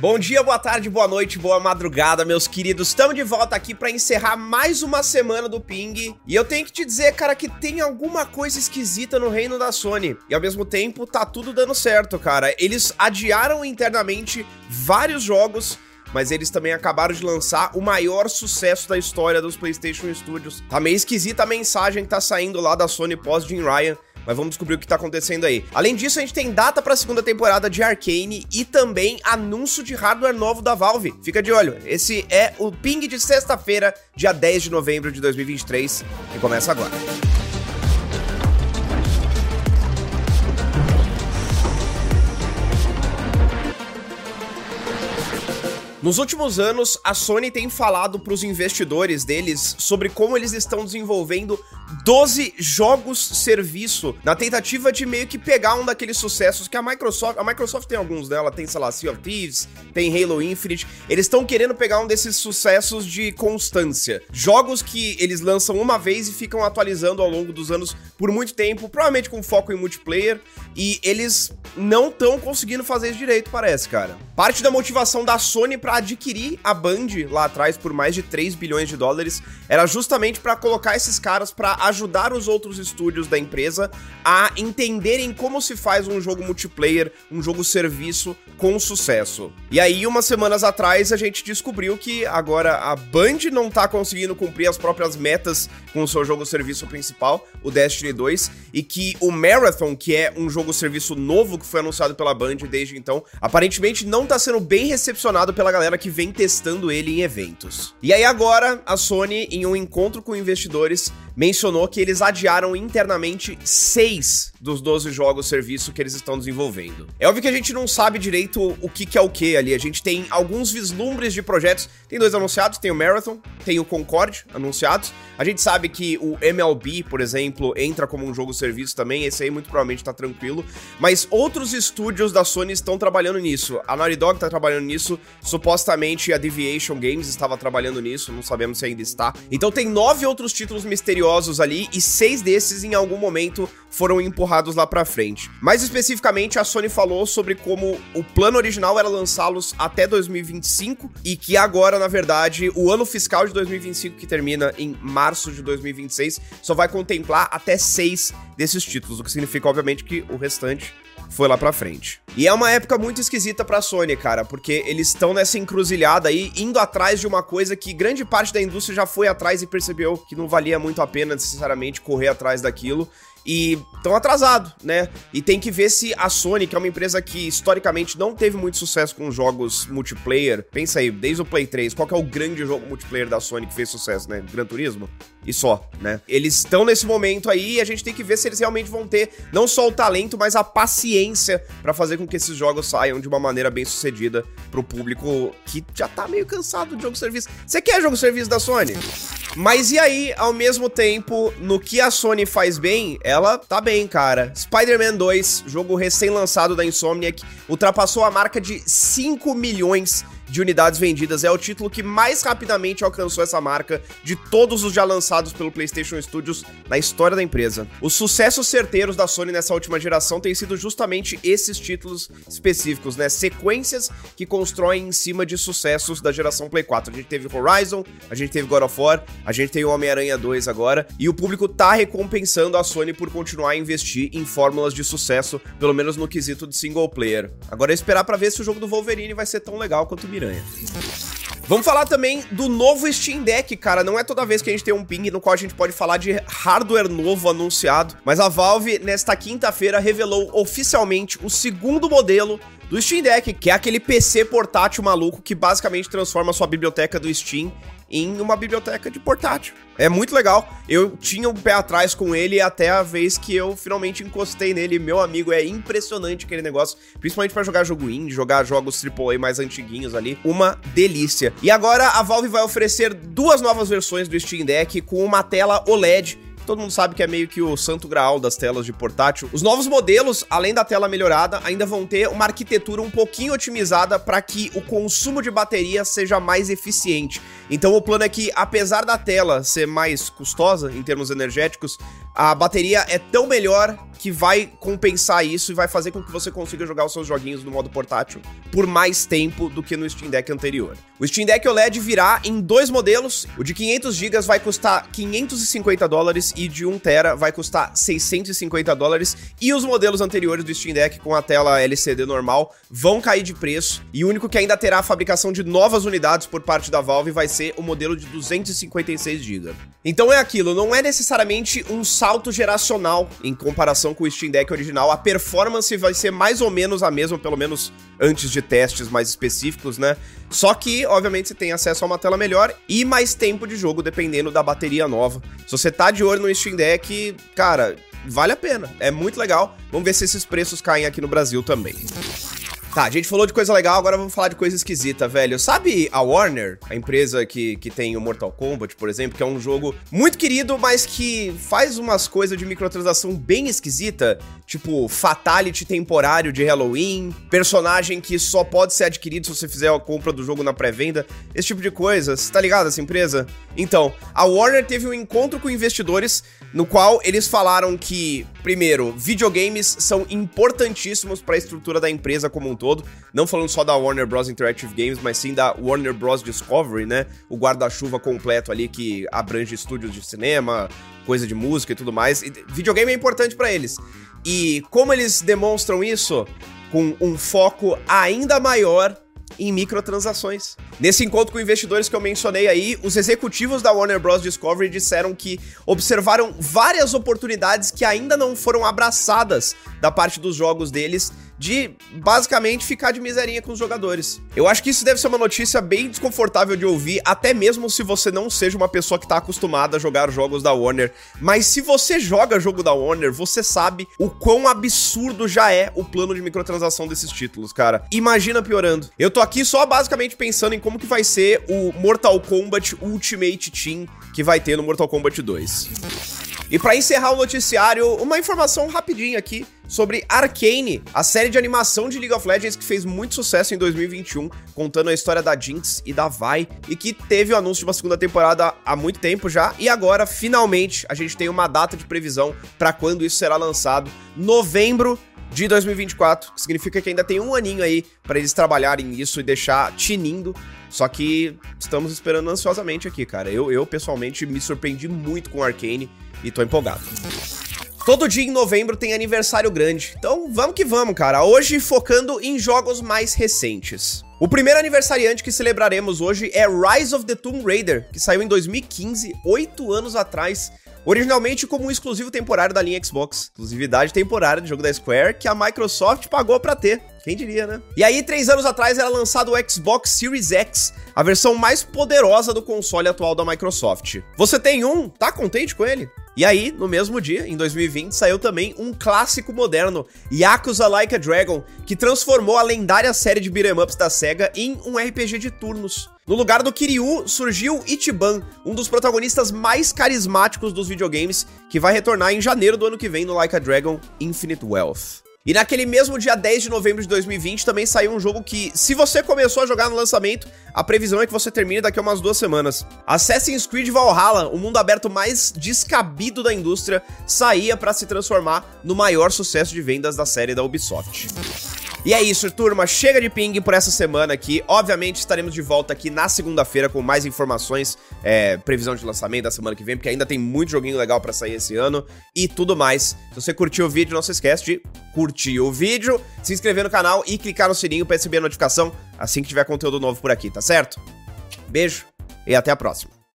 Bom dia, boa tarde, boa noite, boa madrugada, meus queridos. Estamos de volta aqui para encerrar mais uma semana do Ping. E eu tenho que te dizer, cara, que tem alguma coisa esquisita no reino da Sony. E ao mesmo tempo, tá tudo dando certo, cara. Eles adiaram internamente vários jogos mas eles também acabaram de lançar o maior sucesso da história dos PlayStation Studios. Tá meio esquisita a mensagem que tá saindo lá da Sony pós Jim Ryan, mas vamos descobrir o que tá acontecendo aí. Além disso, a gente tem data para a segunda temporada de Arcane e também anúncio de hardware novo da Valve. Fica de olho. Esse é o ping de sexta-feira, dia 10 de novembro de 2023, que começa agora. Nos últimos anos, a Sony tem falado para os investidores deles sobre como eles estão desenvolvendo 12 jogos serviço na tentativa de meio que pegar um daqueles sucessos que a Microsoft, a Microsoft tem alguns dela, tem, sei lá, Sea of Thieves, tem Halo Infinite. Eles estão querendo pegar um desses sucessos de constância. Jogos que eles lançam uma vez e ficam atualizando ao longo dos anos por muito tempo, provavelmente com foco em multiplayer, e eles não estão conseguindo fazer isso direito, parece, cara. Parte da motivação da Sony para adquirir a Band lá atrás por mais de 3 bilhões de dólares era justamente para colocar esses caras para ajudar os outros estúdios da empresa a entenderem como se faz um jogo multiplayer, um jogo serviço com sucesso. E aí, umas semanas atrás, a gente descobriu que agora a Band não tá conseguindo cumprir as próprias metas com o seu jogo serviço principal, o Destiny 2, e que o Marathon, que é um jogo serviço novo que foi anunciado pela Band desde então, aparentemente não tá sendo bem recepcionado pela galera que vem testando ele em eventos. E aí agora, a Sony, em um encontro com investidores, mencionou que eles adiaram internamente seis dos 12 jogos serviço que eles estão desenvolvendo. É óbvio que a gente não sabe direito o que, que é o que ali. A gente tem alguns vislumbres de projetos. Tem dois anunciados, tem o Marathon, tem o Concorde anunciados. A gente sabe que o MLB, por exemplo, entra como um jogo serviço também. Esse aí muito provavelmente tá tranquilo. Mas outros estúdios da Sony estão trabalhando nisso. A Naughty Dog tá trabalhando nisso. Supostamente a Deviation Games estava trabalhando nisso. Não sabemos se ainda está. Então tem nove outros títulos misteriosos ali e seis desses em algum momento foram empurrados lá pra frente. Mais especificamente, a Sony falou sobre como o plano original era lançá-los até 2025 e que agora, na verdade, o ano fiscal de 2025, que termina em março de 2026, só vai contemplar até seis desses títulos, o que significa, obviamente, que o restante foi lá pra frente. E é uma época muito esquisita pra Sony, cara, porque eles estão nessa encruzilhada aí, indo atrás de uma coisa que grande parte da indústria já foi atrás e percebeu que não valia muito a pena necessariamente correr atrás daquilo e estão atrasados, né? E tem que ver se a Sony, que é uma empresa que historicamente não teve muito sucesso com jogos multiplayer, pensa aí, desde o Play 3, qual é o grande jogo multiplayer da Sony que fez sucesso, né? Gran Turismo? E só, né? Eles estão nesse momento aí e a gente tem que ver se eles realmente vão ter não só o talento, mas a paciência para fazer com que esses jogos saiam de uma maneira bem sucedida pro público que já tá meio cansado de jogo serviço. Você quer jogo serviço da Sony? Mas e aí, ao mesmo tempo, no que a Sony faz bem, ela tá bem, cara. Spider-Man 2, jogo recém-lançado da Insomniac, ultrapassou a marca de 5 milhões de unidades vendidas. É o título que mais rapidamente alcançou essa marca de todos os já lançados pelo PlayStation Studios na história da empresa. Os sucessos certeiros da Sony nessa última geração têm sido justamente esses títulos específicos, né? Sequências que constroem em cima de sucessos da geração Play 4. A gente teve Horizon, a gente teve God of War, a gente tem Homem-Aranha 2 agora, e o público tá recompensando a Sony por continuar a investir em fórmulas de sucesso, pelo menos no quesito de single player. Agora é esperar para ver se o jogo do Wolverine vai ser tão legal quanto o Miranha. Vamos falar também do novo Steam Deck, cara. Não é toda vez que a gente tem um ping no qual a gente pode falar de hardware novo anunciado, mas a Valve, nesta quinta-feira, revelou oficialmente o segundo modelo do Steam Deck, que é aquele PC portátil maluco que basicamente transforma a sua biblioteca do Steam em uma biblioteca de portátil. É muito legal. Eu tinha um pé atrás com ele até a vez que eu finalmente encostei nele. Meu amigo, é impressionante aquele negócio, principalmente para jogar jogo indie, jogar jogos AAA mais antiguinhos ali. Uma delícia. E agora a Valve vai oferecer duas novas versões do Steam Deck com uma tela OLED todo mundo sabe que é meio que o santo graal das telas de portátil. Os novos modelos, além da tela melhorada, ainda vão ter uma arquitetura um pouquinho otimizada para que o consumo de bateria seja mais eficiente. Então o plano é que, apesar da tela ser mais custosa em termos energéticos, a bateria é tão melhor que vai compensar isso e vai fazer com que você consiga jogar os seus joguinhos no modo portátil por mais tempo do que no Steam Deck anterior. O Steam Deck OLED virá em dois modelos. O de 500 GB vai custar 550 dólares e de 1 TB vai custar 650 dólares. E os modelos anteriores do Steam Deck com a tela LCD normal vão cair de preço. E o único que ainda terá a fabricação de novas unidades por parte da Valve vai ser o modelo de 256 GB. Então é aquilo, não é necessariamente um salto geracional em comparação com o Steam Deck original. A performance vai ser mais ou menos a mesma, pelo menos antes de testes mais específicos, né? Só que, obviamente, você tem acesso a uma tela melhor e mais tempo de jogo, dependendo da bateria nova. Se você tá de olho no Steam Deck, cara, vale a pena. É muito legal. Vamos ver se esses preços caem aqui no Brasil também. Tá, a gente falou de coisa legal, agora vamos falar de coisa esquisita, velho. Sabe a Warner, a empresa que, que tem o Mortal Kombat, por exemplo, que é um jogo muito querido, mas que faz umas coisas de microtransação bem esquisita, tipo fatality temporário de Halloween, personagem que só pode ser adquirido se você fizer a compra do jogo na pré-venda, esse tipo de coisa. Você tá ligado essa empresa? Então, a Warner teve um encontro com investidores no qual eles falaram que, primeiro, videogames são importantíssimos para a estrutura da empresa como um todo, não falando só da Warner Bros Interactive Games, mas sim da Warner Bros Discovery, né? O guarda-chuva completo ali que abrange estúdios de cinema, coisa de música e tudo mais. E videogame é importante para eles. E como eles demonstram isso? Com um foco ainda maior em microtransações. Nesse encontro com investidores que eu mencionei aí, os executivos da Warner Bros. Discovery disseram que observaram várias oportunidades que ainda não foram abraçadas da parte dos jogos deles de basicamente ficar de miserinha com os jogadores. Eu acho que isso deve ser uma notícia bem desconfortável de ouvir, até mesmo se você não seja uma pessoa que tá acostumada a jogar jogos da Warner. Mas se você joga jogo da Warner, você sabe o quão absurdo já é o plano de microtransação desses títulos, cara. Imagina piorando. Eu tô aqui só basicamente pensando em como que vai ser o Mortal Kombat Ultimate Team que vai ter no Mortal Kombat 2. E para encerrar o noticiário, uma informação rapidinha aqui sobre Arcane, a série de animação de League of Legends que fez muito sucesso em 2021, contando a história da Jinx e da Vi, e que teve o anúncio de uma segunda temporada há muito tempo já, e agora, finalmente, a gente tem uma data de previsão para quando isso será lançado, novembro de 2024, que significa que ainda tem um aninho aí para eles trabalharem nisso e deixar tinindo. Só que estamos esperando ansiosamente aqui, cara. Eu, eu pessoalmente me surpreendi muito com Arcane e tô empolgado. Todo dia em novembro tem aniversário grande, então vamos que vamos, cara. Hoje focando em jogos mais recentes. O primeiro aniversariante que celebraremos hoje é Rise of the Tomb Raider, que saiu em 2015, oito anos atrás, originalmente como um exclusivo temporário da linha Xbox. Exclusividade temporária do jogo da Square que a Microsoft pagou pra ter. Quem diria, né? E aí, três anos atrás, era lançado o Xbox Series X, a versão mais poderosa do console atual da Microsoft. Você tem um? Tá contente com ele? E aí, no mesmo dia, em 2020, saiu também um clássico moderno, Yakuza Like a Dragon, que transformou a lendária série de beat'em ups da SEGA em um RPG de turnos. No lugar do Kiryu surgiu Ichiban, um dos protagonistas mais carismáticos dos videogames, que vai retornar em janeiro do ano que vem no Like a Dragon Infinite Wealth. E naquele mesmo dia 10 de novembro de 2020 também saiu um jogo que, se você começou a jogar no lançamento, a previsão é que você termine daqui a umas duas semanas. Assassin's Creed Valhalla, o mundo aberto mais descabido da indústria, saía para se transformar no maior sucesso de vendas da série da Ubisoft. E é isso, turma. Chega de ping por essa semana aqui. Obviamente, estaremos de volta aqui na segunda-feira com mais informações, é, previsão de lançamento da semana que vem, porque ainda tem muito joguinho legal para sair esse ano e tudo mais. Se você curtiu o vídeo, não se esquece de curtir o vídeo, se inscrever no canal e clicar no sininho para receber a notificação assim que tiver conteúdo novo por aqui, tá certo? Beijo e até a próxima.